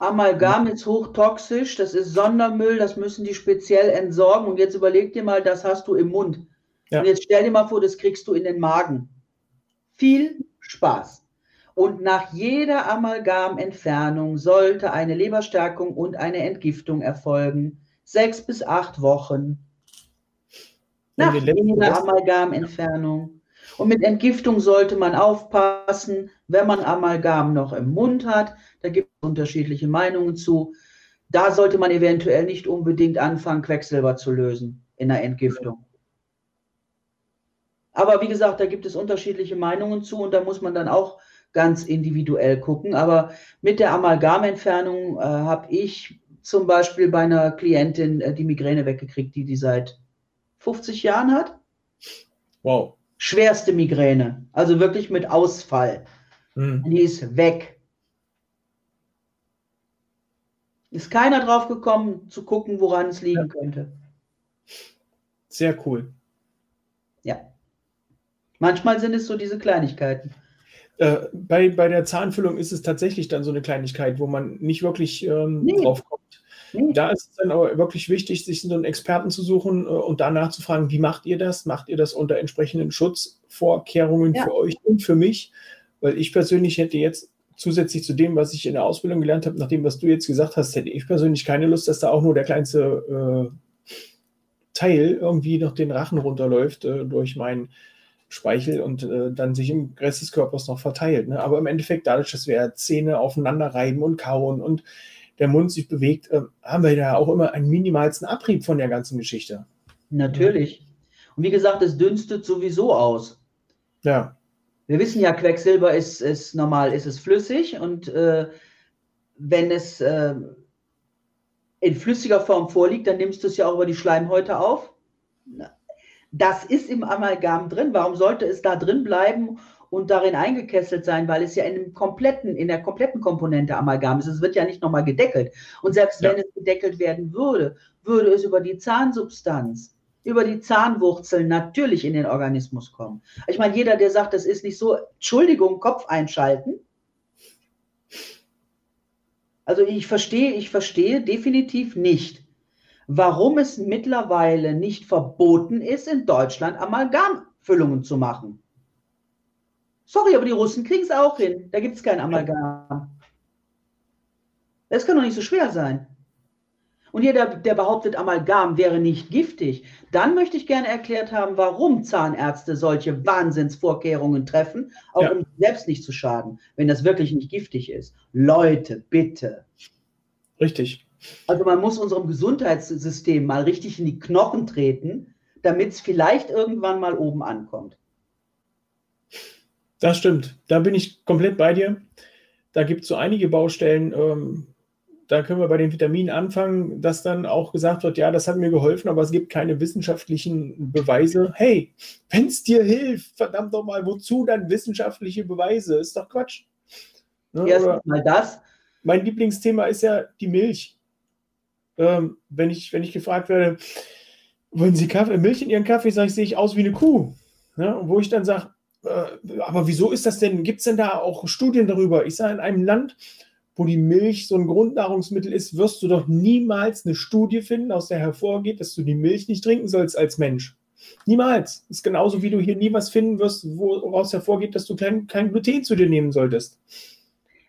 Amalgam ist hochtoxisch, das ist Sondermüll, das müssen die speziell entsorgen. Und jetzt überleg dir mal, das hast du im Mund. Ja. Und jetzt stell dir mal vor, das kriegst du in den Magen. Viel Spaß. Und nach jeder Amalgamentfernung sollte eine Leberstärkung und eine Entgiftung erfolgen. Sechs bis acht Wochen. Nach jeder Amalgamentfernung. Und mit Entgiftung sollte man aufpassen, wenn man Amalgam noch im Mund hat. Da gibt unterschiedliche Meinungen zu. Da sollte man eventuell nicht unbedingt anfangen, Quecksilber zu lösen in der Entgiftung. Aber wie gesagt, da gibt es unterschiedliche Meinungen zu und da muss man dann auch ganz individuell gucken. Aber mit der Amalgamentfernung äh, habe ich zum Beispiel bei einer Klientin äh, die Migräne weggekriegt, die die seit 50 Jahren hat. Wow schwerste Migräne, also wirklich mit Ausfall. Mhm. Die ist weg. Ist keiner drauf gekommen, zu gucken, woran es liegen ja. könnte. Sehr cool. Ja. Manchmal sind es so diese Kleinigkeiten. Äh, bei, bei der Zahnfüllung ist es tatsächlich dann so eine Kleinigkeit, wo man nicht wirklich ähm, nee. drauf kommt. Hm. Da ist es dann aber wirklich wichtig, sich so einen Experten zu suchen äh, und danach zu fragen, wie macht ihr das? Macht ihr das unter entsprechenden Schutzvorkehrungen ja. für euch und für mich? Weil ich persönlich hätte jetzt zusätzlich zu dem, was ich in der Ausbildung gelernt habe, nach dem, was du jetzt gesagt hast, hätte ich persönlich keine Lust, dass da auch nur der kleinste äh, Teil irgendwie noch den Rachen runterläuft äh, durch meinen Speichel und äh, dann sich im Rest des Körpers noch verteilt. Ne? Aber im Endeffekt, dadurch, dass wir Zähne aufeinander reiben und kauen und der Mund sich bewegt, äh, haben wir ja auch immer einen minimalsten Abrieb von der ganzen Geschichte. Natürlich. Und wie gesagt, es dünstet sowieso aus. Ja. Wir wissen ja, Quecksilber ist, ist normal, ist es flüssig und äh, wenn es äh, in flüssiger Form vorliegt, dann nimmst du es ja auch über die Schleimhäute auf. Das ist im Amalgam drin. Warum sollte es da drin bleiben und darin eingekesselt sein, weil es ja in, dem kompletten, in der kompletten Komponente Amalgam ist. Es wird ja nicht nochmal gedeckelt. Und selbst ja. wenn es gedeckelt werden würde, würde es über die Zahnsubstanz, über die Zahnwurzeln natürlich in den Organismus kommen. Ich meine, jeder, der sagt, das ist nicht so, Entschuldigung, Kopf einschalten. Also ich verstehe, ich verstehe definitiv nicht, warum es mittlerweile nicht verboten ist, in Deutschland Amalgamfüllungen zu machen. Sorry, aber die Russen kriegen es auch hin. Da gibt es kein Amalgam. Das kann doch nicht so schwer sein. Und jeder, der behauptet, Amalgam wäre nicht giftig, dann möchte ich gerne erklärt haben, warum Zahnärzte solche Wahnsinnsvorkehrungen treffen, auch ja. um selbst nicht zu schaden, wenn das wirklich nicht giftig ist. Leute, bitte. Richtig. Also man muss unserem Gesundheitssystem mal richtig in die Knochen treten, damit es vielleicht irgendwann mal oben ankommt. Das stimmt. Da bin ich komplett bei dir. Da gibt es so einige Baustellen. Ähm, da können wir bei den Vitaminen anfangen, dass dann auch gesagt wird, ja, das hat mir geholfen, aber es gibt keine wissenschaftlichen Beweise. Hey, wenn es dir hilft, verdammt doch mal, wozu dann wissenschaftliche Beweise? Ist doch Quatsch. Ne? Erst mal das. Mein Lieblingsthema ist ja die Milch. Ähm, wenn, ich, wenn ich gefragt werde, wollen Sie Kaffee, Milch in Ihren Kaffee, sage ich, sehe ich aus wie eine Kuh. Ne? Wo ich dann sage, äh, aber wieso ist das denn? Gibt es denn da auch Studien darüber? Ich sage, in einem Land, wo die Milch so ein Grundnahrungsmittel ist, wirst du doch niemals eine Studie finden, aus der hervorgeht, dass du die Milch nicht trinken sollst als Mensch. Niemals. Das ist genauso, wie du hier nie was finden wirst, woraus hervorgeht, dass du kein, kein Gluten zu dir nehmen solltest.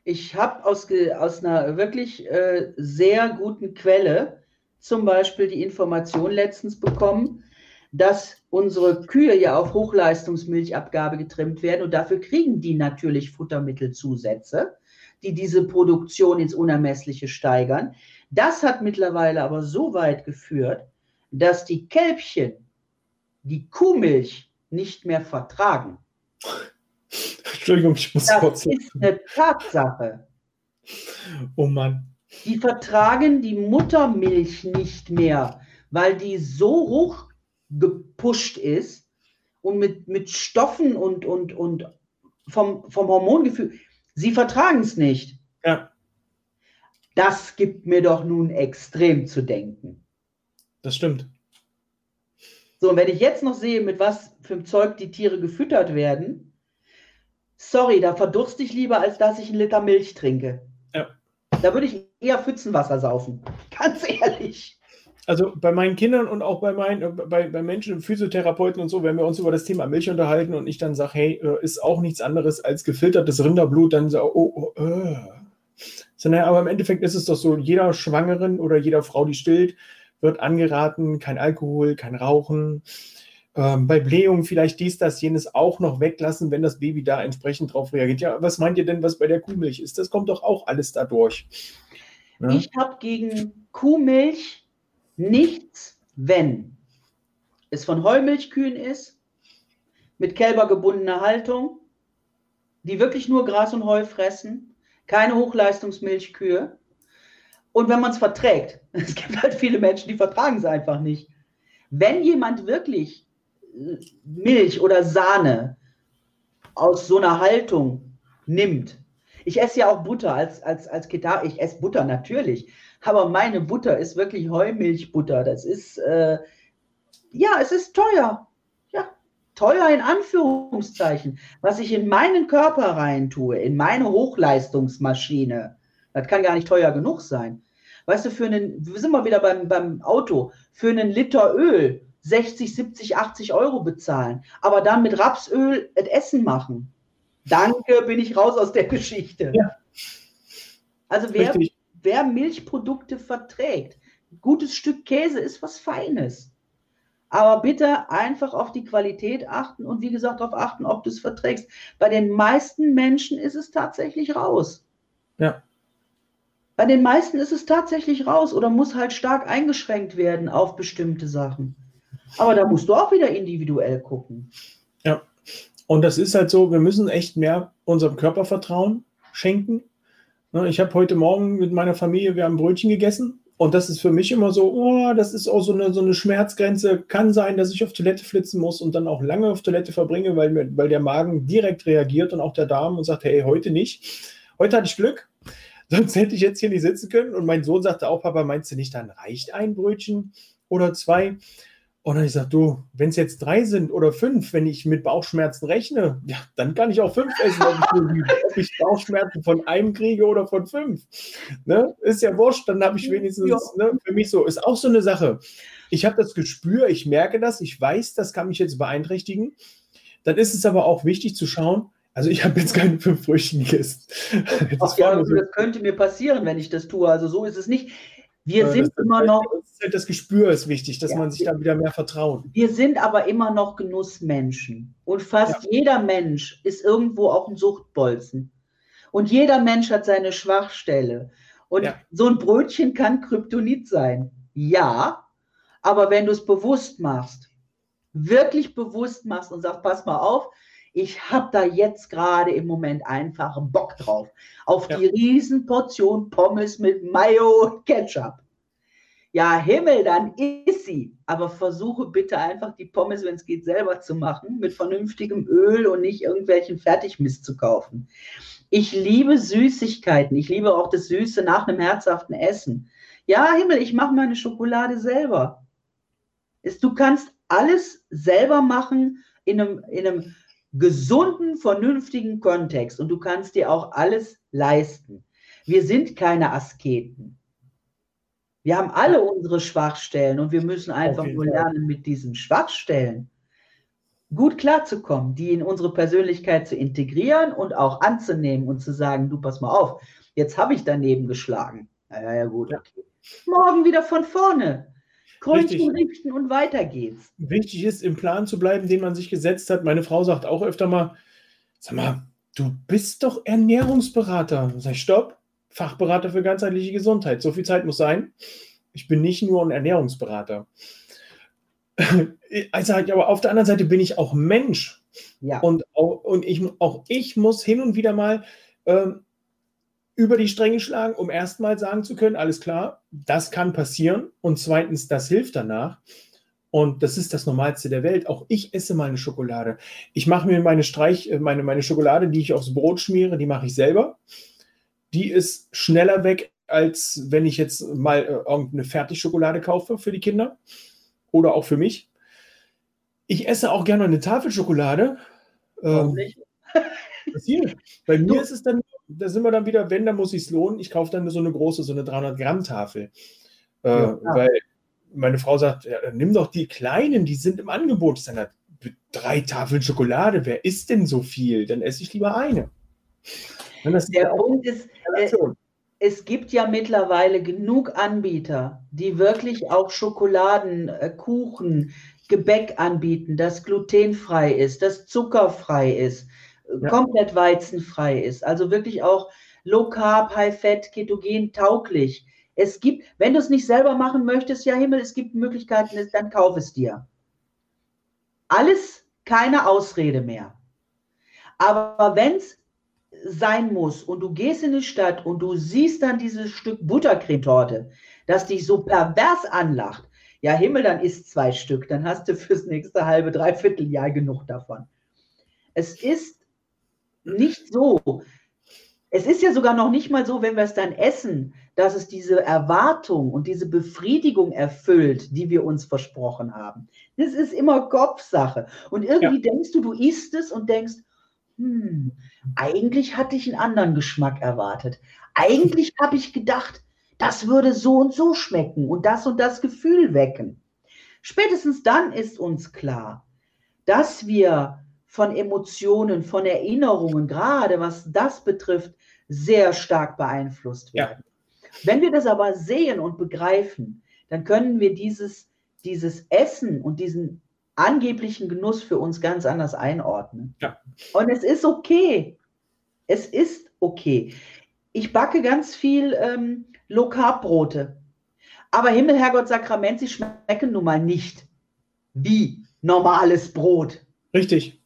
Ich habe aus, aus einer wirklich äh, sehr guten Quelle zum Beispiel die Information letztens bekommen, dass unsere Kühe ja auf Hochleistungsmilchabgabe getrimmt werden und dafür kriegen die natürlich Futtermittelzusätze, die diese Produktion ins Unermessliche steigern. Das hat mittlerweile aber so weit geführt, dass die Kälbchen die Kuhmilch nicht mehr vertragen. Entschuldigung, ich muss das kurz. Das ist eine Tatsache. Oh Mann. Die vertragen die Muttermilch nicht mehr, weil die so hoch gepusht ist und mit, mit Stoffen und, und, und vom, vom Hormongefühl. Sie vertragen es nicht. Ja. Das gibt mir doch nun extrem zu denken. Das stimmt. So, und wenn ich jetzt noch sehe, mit was für einem Zeug die Tiere gefüttert werden, sorry, da verdurste ich lieber, als dass ich einen Liter Milch trinke. Ja. Da würde ich eher Pfützenwasser saufen. Ganz ehrlich. Also bei meinen Kindern und auch bei meinen, äh, bei, bei Menschen, Physiotherapeuten und so, wenn wir uns über das Thema Milch unterhalten und ich dann sage, hey, äh, ist auch nichts anderes als gefiltertes Rinderblut, dann so, oh, oh äh. So, naja, aber im Endeffekt ist es doch so, jeder Schwangeren oder jeder Frau, die stillt, wird angeraten, kein Alkohol, kein Rauchen. Ähm, bei Blähungen vielleicht dies, das, jenes auch noch weglassen, wenn das Baby da entsprechend drauf reagiert. Ja, was meint ihr denn, was bei der Kuhmilch ist? Das kommt doch auch alles dadurch. Ja? Ich habe gegen Kuhmilch nichts, wenn es von Heumilchkühen ist, mit Kälber gebundener Haltung, die wirklich nur Gras und Heu fressen, keine Hochleistungsmilchkühe. Und wenn man es verträgt, es gibt halt viele Menschen, die vertragen es einfach nicht. Wenn jemand wirklich äh, Milch oder Sahne aus so einer Haltung nimmt, ich esse ja auch Butter als, als, als Ketar, ich esse Butter natürlich, aber meine Butter ist wirklich Heumilchbutter. Das ist, äh, ja, es ist teuer teuer in Anführungszeichen, was ich in meinen Körper reintue, in meine Hochleistungsmaschine, das kann gar nicht teuer genug sein. Weißt du, für einen, wir sind mal wieder beim, beim Auto, für einen Liter Öl 60, 70, 80 Euro bezahlen, aber dann mit Rapsöl das Essen machen. Danke, bin ich raus aus der Geschichte. Ja. Also wer, wer Milchprodukte verträgt, gutes Stück Käse ist was Feines. Aber bitte einfach auf die Qualität achten und wie gesagt darauf achten, ob du es verträgst. Bei den meisten Menschen ist es tatsächlich raus. Ja. Bei den meisten ist es tatsächlich raus oder muss halt stark eingeschränkt werden auf bestimmte Sachen. Aber da musst du auch wieder individuell gucken. Ja. Und das ist halt so, wir müssen echt mehr unserem Körper Vertrauen schenken. Ne, ich habe heute Morgen mit meiner Familie, wir haben Brötchen gegessen und das ist für mich immer so, oh, das ist auch so eine, so eine Schmerzgrenze. Kann sein, dass ich auf Toilette flitzen muss und dann auch lange auf Toilette verbringe, weil, weil der Magen direkt reagiert und auch der Darm und sagt, hey, heute nicht. Heute hatte ich Glück, sonst hätte ich jetzt hier nicht sitzen können. Und mein Sohn sagte auch, Papa, meinst du nicht, dann reicht ein Brötchen oder zwei? Und dann ich sage, du, wenn es jetzt drei sind oder fünf, wenn ich mit Bauchschmerzen rechne, ja, dann kann ich auch fünf essen, ob ich, Bauchschmerzen von einem kriege oder von fünf. Ne? Ist ja wurscht, dann habe ich wenigstens, ne, für mich so, ist auch so eine Sache. Ich habe das Gespür, ich merke das, ich weiß, das kann mich jetzt beeinträchtigen. Dann ist es aber auch wichtig zu schauen, also ich habe jetzt keine fünf Früchten gegessen. Das, Ach, ja, so. das könnte mir passieren, wenn ich das tue. Also so ist es nicht. Wir ja, sind immer noch. Halt das Gespür ist wichtig, dass ja, man sich da wieder mehr vertraut. Wir sind aber immer noch Genussmenschen. Und fast ja. jeder Mensch ist irgendwo auch ein Suchtbolzen. Und jeder Mensch hat seine Schwachstelle. Und so ein Brötchen kann Kryptonit sein. Ja, aber wenn du es bewusst machst, wirklich bewusst machst und sagst, pass mal auf, ich habe da jetzt gerade im Moment einfach Bock drauf. Auf ja. die Riesenportion Pommes mit Mayo und Ketchup. Ja, Himmel, dann isst sie. Aber versuche bitte einfach die Pommes, wenn es geht, selber zu machen, mit vernünftigem Öl und nicht irgendwelchen Fertigmist zu kaufen. Ich liebe Süßigkeiten. Ich liebe auch das Süße nach einem herzhaften Essen. Ja, Himmel, ich mache meine Schokolade selber. Du kannst alles selber machen in einem, in einem gesunden, vernünftigen Kontext und du kannst dir auch alles leisten. Wir sind keine Asketen. Wir haben alle unsere Schwachstellen und wir müssen einfach nur lernen, mit diesen Schwachstellen gut klarzukommen, die in unsere Persönlichkeit zu integrieren und auch anzunehmen und zu sagen, du pass mal auf, jetzt habe ich daneben geschlagen. Ja, ja, gut, okay. Morgen wieder von vorne. Krönchen richten und weiter geht's. Wichtig ist, im Plan zu bleiben, den man sich gesetzt hat. Meine Frau sagt auch öfter mal, sag mal, du bist doch Ernährungsberater. Sag ich, stopp, Fachberater für ganzheitliche Gesundheit. So viel Zeit muss sein. Ich bin nicht nur ein Ernährungsberater. Also, aber auf der anderen Seite bin ich auch Mensch. Ja. Und auch, und ich, auch ich muss hin und wieder mal ähm, über die Stränge schlagen, um erstmal sagen zu können, alles klar, das kann passieren. Und zweitens, das hilft danach. Und das ist das Normalste der Welt. Auch ich esse mal eine Schokolade. Ich mache mir meine Streich, äh, meine, meine Schokolade, die ich aufs Brot schmiere, die mache ich selber. Die ist schneller weg, als wenn ich jetzt mal äh, irgendeine Fertigschokolade kaufe für die Kinder oder auch für mich. Ich esse auch gerne eine Tafelschokolade. Ähm. Bei mir du. ist es dann, da sind wir dann wieder, wenn, dann muss ich es lohnen. Ich kaufe dann so eine große, so eine 300 Gramm Tafel. Äh, ja. Weil meine Frau sagt, ja, nimm doch die kleinen, die sind im Angebot. Ich sage, drei Tafeln Schokolade, wer isst denn so viel? Dann esse ich lieber eine. Der Punkt ist, äh, es gibt ja mittlerweile genug Anbieter, die wirklich auch Schokoladen, äh, Kuchen, Gebäck anbieten, das glutenfrei ist, das zuckerfrei ist, ja. komplett weizenfrei ist. Also wirklich auch Low Carb, High Fat, Ketogen tauglich. Es gibt, wenn du es nicht selber machen möchtest, ja Himmel, es gibt Möglichkeiten, dann kauf es dir. Alles keine Ausrede mehr. Aber wenn es sein muss und du gehst in die Stadt und du siehst dann dieses Stück Buttercremetorte, das dich so pervers anlacht, ja Himmel, dann isst zwei Stück, dann hast du fürs nächste halbe, dreiviertel Jahr genug davon. Es ist nicht so, es ist ja sogar noch nicht mal so, wenn wir es dann essen, dass es diese Erwartung und diese Befriedigung erfüllt, die wir uns versprochen haben. Das ist immer Kopfsache. Und irgendwie ja. denkst du, du isst es und denkst, hm, eigentlich hatte ich einen anderen Geschmack erwartet. Eigentlich habe ich gedacht, das würde so und so schmecken und das und das Gefühl wecken. Spätestens dann ist uns klar, dass wir von Emotionen, von Erinnerungen, gerade was das betrifft, sehr stark beeinflusst werden. Ja. Wenn wir das aber sehen und begreifen, dann können wir dieses, dieses Essen und diesen angeblichen Genuss für uns ganz anders einordnen. Ja. Und es ist okay. Es ist okay. Ich backe ganz viel ähm, Low Carb Brote. Aber Himmel, Herrgott, Sakrament, sie schmecken nun mal nicht wie normales Brot. Richtig.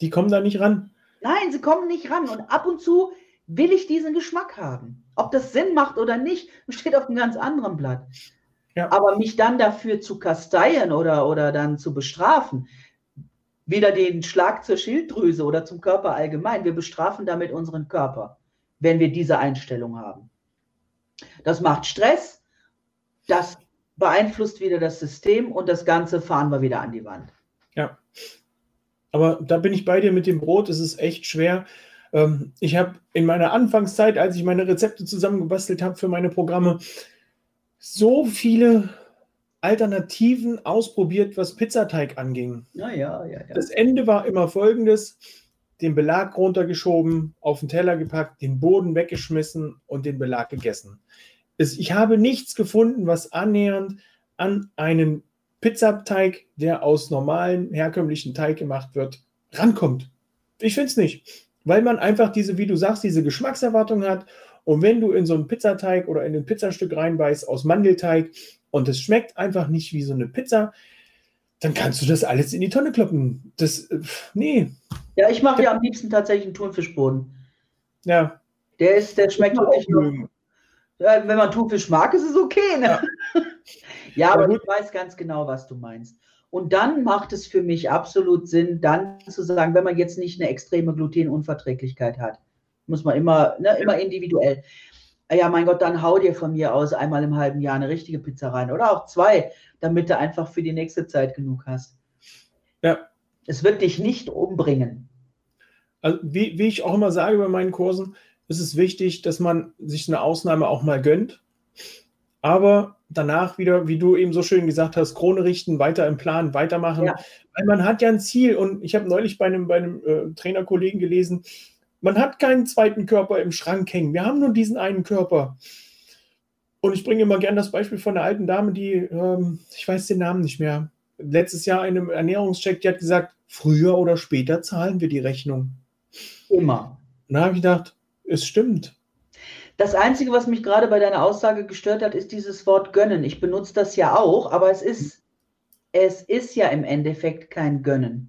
Die kommen da nicht ran. Nein, sie kommen nicht ran. Und ab und zu will ich diesen Geschmack haben. Ob das Sinn macht oder nicht, steht auf einem ganz anderen Blatt. Ja. Aber mich dann dafür zu kasteien oder, oder dann zu bestrafen, wieder den Schlag zur Schilddrüse oder zum Körper allgemein, wir bestrafen damit unseren Körper, wenn wir diese Einstellung haben. Das macht Stress, das beeinflusst wieder das System und das Ganze fahren wir wieder an die Wand. Ja. Aber da bin ich bei dir mit dem Brot. Es ist echt schwer. Ähm, ich habe in meiner Anfangszeit, als ich meine Rezepte zusammengebastelt habe für meine Programme, so viele Alternativen ausprobiert, was Pizzateig anging. Ja, ja, ja, ja. Das Ende war immer folgendes: den Belag runtergeschoben, auf den Teller gepackt, den Boden weggeschmissen und den Belag gegessen. ich habe nichts gefunden, was annähernd an einen Pizzateig, der aus normalen, herkömmlichen Teig gemacht wird, rankommt. Ich finde es nicht. Weil man einfach diese, wie du sagst, diese Geschmackserwartung hat. Und wenn du in so einen Pizzateig oder in ein Pizzastück reinbeißt aus Mandelteig und es schmeckt einfach nicht wie so eine Pizza, dann kannst du das alles in die Tonne kloppen. Das, äh, nee. Ja, ich mache ja am liebsten tatsächlich einen Thunfischboden. Ja. Der ist, der schmeckt wirklich nur. Wenn man Thunfisch mag, ist es okay. Ne? Ja. Ja, aber ich weiß ganz genau, was du meinst. Und dann macht es für mich absolut Sinn, dann zu sagen, wenn man jetzt nicht eine extreme Glutenunverträglichkeit hat, muss man immer, ne, immer individuell. Ja, mein Gott, dann hau dir von mir aus einmal im halben Jahr eine richtige Pizza rein oder auch zwei, damit du einfach für die nächste Zeit genug hast. Ja. Es wird dich nicht umbringen. Also, wie, wie ich auch immer sage bei meinen Kursen, ist es wichtig, dass man sich eine Ausnahme auch mal gönnt. Aber danach wieder, wie du eben so schön gesagt hast, Krone richten, weiter im Plan, weitermachen. Ja. Weil man hat ja ein Ziel und ich habe neulich bei einem, bei einem äh, Trainerkollegen gelesen, man hat keinen zweiten Körper im Schrank hängen. Wir haben nur diesen einen Körper. Und ich bringe immer gern das Beispiel von einer alten Dame, die, ähm, ich weiß den Namen nicht mehr, letztes Jahr in einem Ernährungscheck, die hat gesagt, früher oder später zahlen wir die Rechnung. Immer. Und da habe ich gedacht, es stimmt. Das Einzige, was mich gerade bei deiner Aussage gestört hat, ist dieses Wort gönnen. Ich benutze das ja auch, aber es ist, es ist ja im Endeffekt kein Gönnen.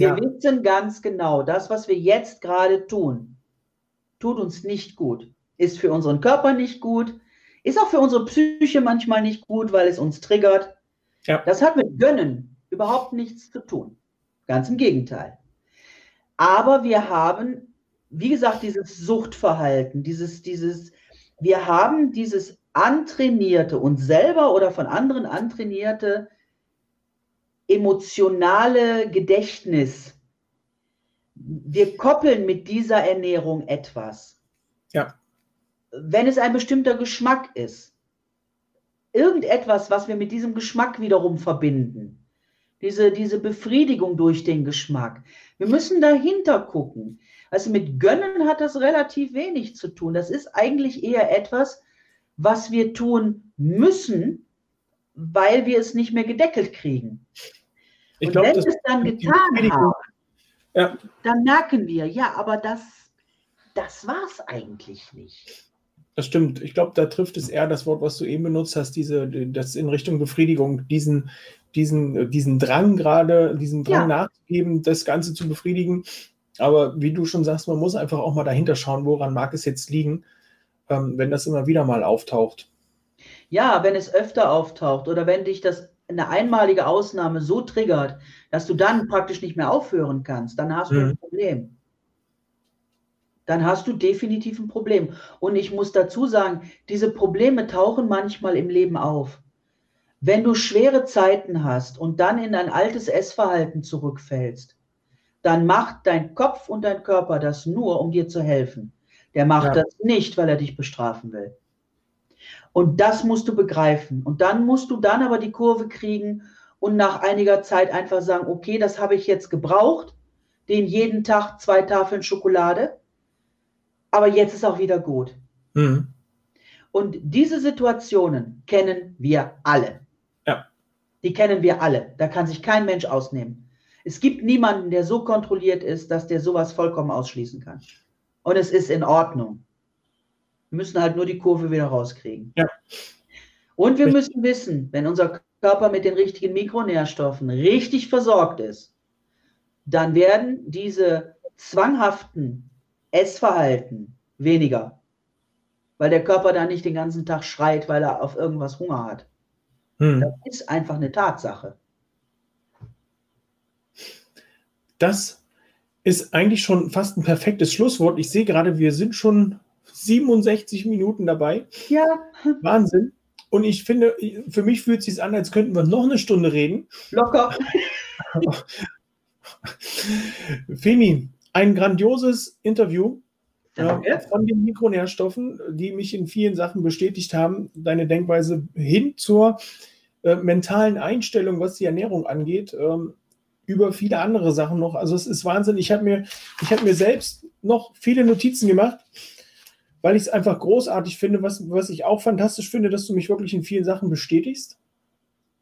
Wir ja. wissen ganz genau, das, was wir jetzt gerade tun, tut uns nicht gut. Ist für unseren Körper nicht gut, ist auch für unsere Psyche manchmal nicht gut, weil es uns triggert. Ja. Das hat mit Gönnen überhaupt nichts zu tun. Ganz im Gegenteil. Aber wir haben, wie gesagt, dieses Suchtverhalten, dieses, dieses, wir haben dieses antrainierte, uns selber oder von anderen antrainierte emotionale Gedächtnis. Wir koppeln mit dieser Ernährung etwas. Ja. Wenn es ein bestimmter Geschmack ist, irgendetwas, was wir mit diesem Geschmack wiederum verbinden, diese, diese Befriedigung durch den Geschmack. Wir müssen dahinter gucken. Also mit Gönnen hat das relativ wenig zu tun. Das ist eigentlich eher etwas, was wir tun müssen, weil wir es nicht mehr gedeckelt kriegen. Ich Und glaub, wenn wir es dann getan haben, ja. dann merken wir, ja, aber das, das war es eigentlich nicht. Das stimmt. Ich glaube, da trifft es eher das Wort, was du eben benutzt hast, diese, das in Richtung Befriedigung, diesen, diesen, diesen Drang gerade, diesen Drang ja. nachzugeben, das Ganze zu befriedigen. Aber wie du schon sagst, man muss einfach auch mal dahinter schauen, woran mag es jetzt liegen, ähm, wenn das immer wieder mal auftaucht. Ja, wenn es öfter auftaucht oder wenn dich das eine einmalige Ausnahme so triggert, dass du dann praktisch nicht mehr aufhören kannst, dann hast du mhm. ein Problem. Dann hast du definitiv ein Problem. Und ich muss dazu sagen, diese Probleme tauchen manchmal im Leben auf. Wenn du schwere Zeiten hast und dann in ein altes Essverhalten zurückfällst, dann macht dein Kopf und dein Körper das nur, um dir zu helfen. Der macht ja. das nicht, weil er dich bestrafen will. Und das musst du begreifen. Und dann musst du dann aber die Kurve kriegen und nach einiger Zeit einfach sagen, okay, das habe ich jetzt gebraucht, den jeden Tag zwei Tafeln Schokolade, aber jetzt ist auch wieder gut. Mhm. Und diese Situationen kennen wir alle. Ja. Die kennen wir alle. Da kann sich kein Mensch ausnehmen. Es gibt niemanden, der so kontrolliert ist, dass der sowas vollkommen ausschließen kann. Und es ist in Ordnung. Wir müssen halt nur die Kurve wieder rauskriegen. Ja. Und wir müssen wissen, wenn unser Körper mit den richtigen Mikronährstoffen richtig versorgt ist, dann werden diese zwanghaften Essverhalten weniger. Weil der Körper dann nicht den ganzen Tag schreit, weil er auf irgendwas Hunger hat. Hm. Das ist einfach eine Tatsache. Das ist eigentlich schon fast ein perfektes Schlusswort. Ich sehe gerade, wir sind schon 67 Minuten dabei. Ja. Wahnsinn. Und ich finde, für mich fühlt es sich an, als könnten wir noch eine Stunde reden. Locker. Femi, ein grandioses Interview äh, von den Mikronährstoffen, die mich in vielen Sachen bestätigt haben. Deine Denkweise hin zur äh, mentalen Einstellung, was die Ernährung angeht. Ähm, über viele andere Sachen noch. Also es ist Wahnsinn. Ich habe mir, hab mir selbst noch viele Notizen gemacht, weil ich es einfach großartig finde. Was, was ich auch fantastisch finde, dass du mich wirklich in vielen Sachen bestätigst.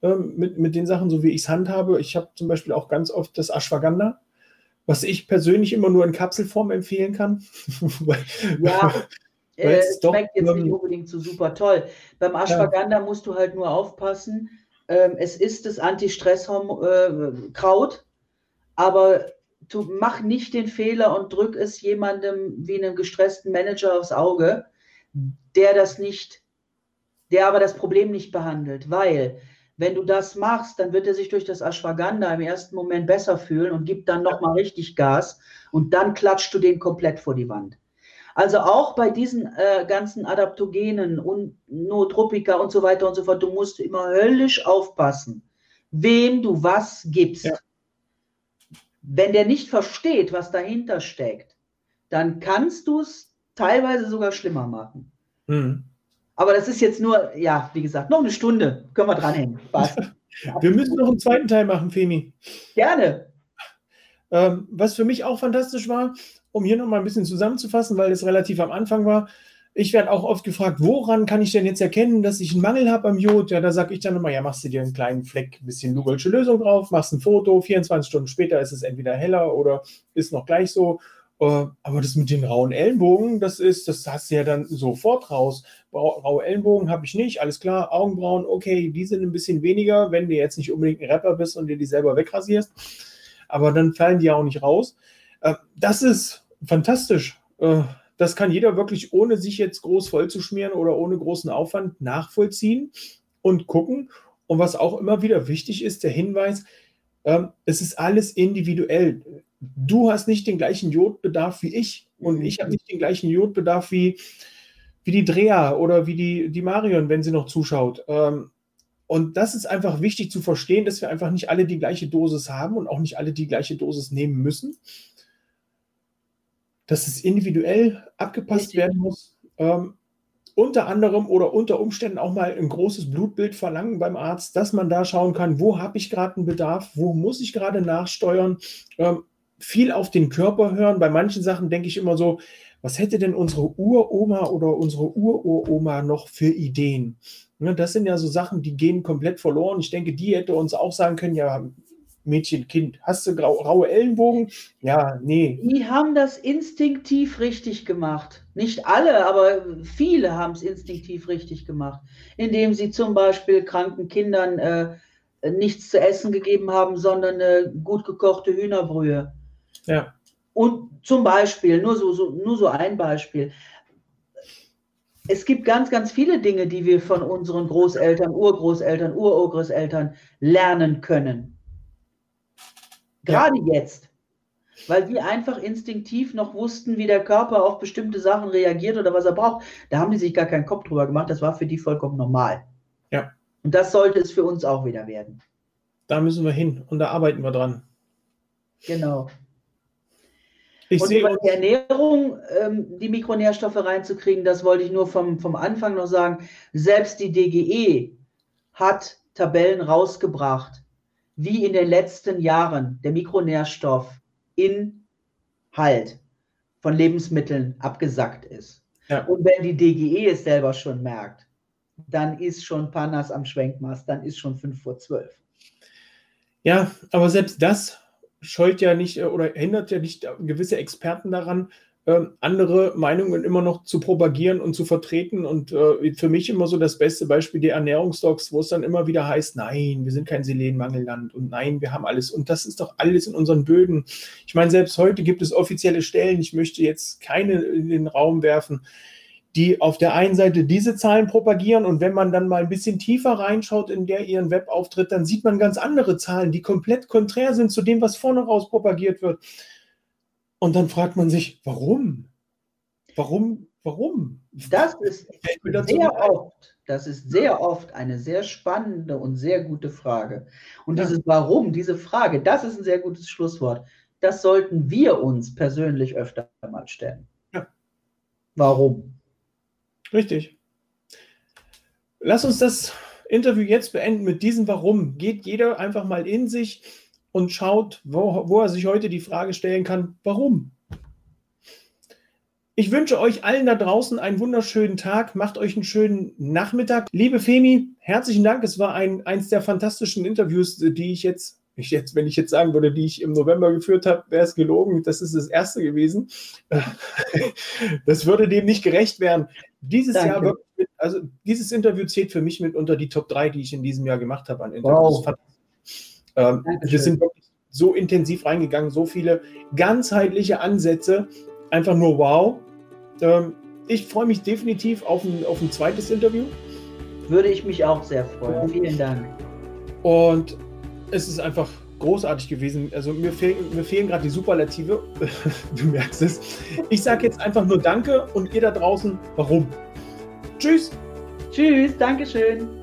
Ähm, mit, mit den Sachen, so wie ich es handhabe. Ich habe zum Beispiel auch ganz oft das Ashwagandha, was ich persönlich immer nur in Kapselform empfehlen kann. ja, äh, es schmeckt jetzt nicht unbedingt so super toll. Beim Ashwagandha ja. musst du halt nur aufpassen, ähm, es ist das Anti-Stress-Kraut, äh, aber du mach nicht den Fehler und drück es jemandem wie einem gestressten Manager aufs Auge, der das nicht, der aber das Problem nicht behandelt, weil wenn du das machst, dann wird er sich durch das Ashwagandha im ersten Moment besser fühlen und gibt dann nochmal richtig Gas und dann klatscht du den komplett vor die Wand. Also auch bei diesen äh, ganzen Adaptogenen und Nootropika und so weiter und so fort, du musst immer höllisch aufpassen, wem du was gibst. Ja. Wenn der nicht versteht, was dahinter steckt, dann kannst du es teilweise sogar schlimmer machen. Mhm. Aber das ist jetzt nur, ja, wie gesagt, noch eine Stunde. Können wir dranhängen. wir müssen noch einen zweiten Teil machen, Femi. Gerne. Ähm, was für mich auch fantastisch war, um hier nochmal ein bisschen zusammenzufassen, weil es relativ am Anfang war. Ich werde auch oft gefragt, woran kann ich denn jetzt erkennen, dass ich einen Mangel habe am Jod? Ja, da sage ich dann immer, ja, machst du dir einen kleinen Fleck, ein bisschen Lugolsche Lösung drauf, machst ein Foto, 24 Stunden später ist es entweder heller oder ist noch gleich so. Äh, aber das mit den rauen Ellenbogen, das ist, das hast du ja dann sofort raus. Raue Ellenbogen habe ich nicht, alles klar. Augenbrauen, okay, die sind ein bisschen weniger, wenn du jetzt nicht unbedingt ein Rapper bist und dir die selber wegrasierst. aber dann fallen die ja auch nicht raus. Äh, das ist fantastisch. Das kann jeder wirklich, ohne sich jetzt groß vollzuschmieren oder ohne großen Aufwand nachvollziehen und gucken. Und was auch immer wieder wichtig ist, der Hinweis, ähm, es ist alles individuell. Du hast nicht den gleichen Jodbedarf wie ich und ich habe nicht den gleichen Jodbedarf wie, wie die Drea oder wie die, die Marion, wenn sie noch zuschaut. Ähm, und das ist einfach wichtig zu verstehen, dass wir einfach nicht alle die gleiche Dosis haben und auch nicht alle die gleiche Dosis nehmen müssen dass es individuell abgepasst werden muss. Ähm, unter anderem oder unter Umständen auch mal ein großes Blutbild verlangen beim Arzt, dass man da schauen kann, wo habe ich gerade einen Bedarf, wo muss ich gerade nachsteuern. Ähm, viel auf den Körper hören. Bei manchen Sachen denke ich immer so, was hätte denn unsere Uroma oder unsere Ururoma noch für Ideen? Ne, das sind ja so Sachen, die gehen komplett verloren. Ich denke, die hätte uns auch sagen können, ja, Mädchen, Kind, hast du grau, raue Ellenbogen? Ja, nee. Die haben das instinktiv richtig gemacht. Nicht alle, aber viele haben es instinktiv richtig gemacht, indem sie zum Beispiel kranken Kindern äh, nichts zu essen gegeben haben, sondern eine gut gekochte Hühnerbrühe. Ja. Und zum Beispiel, nur so, so, nur so ein Beispiel. Es gibt ganz, ganz viele Dinge, die wir von unseren Großeltern, Urgroßeltern, Ururgroßeltern lernen können. Gerade ja. jetzt. Weil die einfach instinktiv noch wussten, wie der Körper auf bestimmte Sachen reagiert oder was er braucht. Da haben die sich gar keinen Kopf drüber gemacht. Das war für die vollkommen normal. Ja. Und das sollte es für uns auch wieder werden. Da müssen wir hin und da arbeiten wir dran. Genau. Ich und über die Ernährung, ähm, die Mikronährstoffe reinzukriegen, das wollte ich nur vom, vom Anfang noch sagen. Selbst die DGE hat Tabellen rausgebracht, wie in den letzten Jahren der Mikronährstoffinhalt von Lebensmitteln abgesackt ist. Ja. Und wenn die DGE es selber schon merkt, dann ist schon Panas am Schwenkmast, dann ist schon 5 vor 12. Ja, aber selbst das scheut ja nicht äh, oder hindert ja nicht gewisse Experten daran, andere Meinungen immer noch zu propagieren und zu vertreten. Und äh, für mich immer so das beste Beispiel die Ernährungsdocs, wo es dann immer wieder heißt, nein, wir sind kein Selenmangelland und nein, wir haben alles. Und das ist doch alles in unseren Böden. Ich meine, selbst heute gibt es offizielle Stellen, ich möchte jetzt keine in den Raum werfen, die auf der einen Seite diese Zahlen propagieren und wenn man dann mal ein bisschen tiefer reinschaut in der ihren Webauftritt, dann sieht man ganz andere Zahlen, die komplett konträr sind zu dem, was vorne raus propagiert wird. Und dann fragt man sich, warum? Warum? Warum? Das ist sehr oft, das ist sehr oft eine sehr spannende und sehr gute Frage. Und ja. dieses Warum, diese Frage, das ist ein sehr gutes Schlusswort. Das sollten wir uns persönlich öfter mal stellen. Ja. Warum? Richtig. Lass uns das Interview jetzt beenden mit diesem Warum. Geht jeder einfach mal in sich und schaut, wo, wo er sich heute die Frage stellen kann, warum? Ich wünsche euch allen da draußen einen wunderschönen Tag. Macht euch einen schönen Nachmittag. Liebe Femi, herzlichen Dank. Es war ein, eins der fantastischen Interviews, die ich jetzt, ich jetzt, wenn ich jetzt sagen würde, die ich im November geführt habe, wäre es gelogen. Das ist das erste gewesen. Das würde dem nicht gerecht werden. Dieses Danke. Jahr, wirklich, also dieses Interview zählt für mich mit unter die Top 3, die ich in diesem Jahr gemacht habe an Interviews. Wow. Ähm, wir sind wirklich so intensiv reingegangen, so viele ganzheitliche Ansätze. Einfach nur wow. Ähm, ich freue mich definitiv auf ein, auf ein zweites Interview. Würde ich mich auch sehr freuen. Vielen Dank. Und es ist einfach großartig gewesen. Also mir, fehl, mir fehlen gerade die Superlative. du merkst es. Ich sage jetzt einfach nur Danke und ihr da draußen, warum? Tschüss. Tschüss, Dankeschön.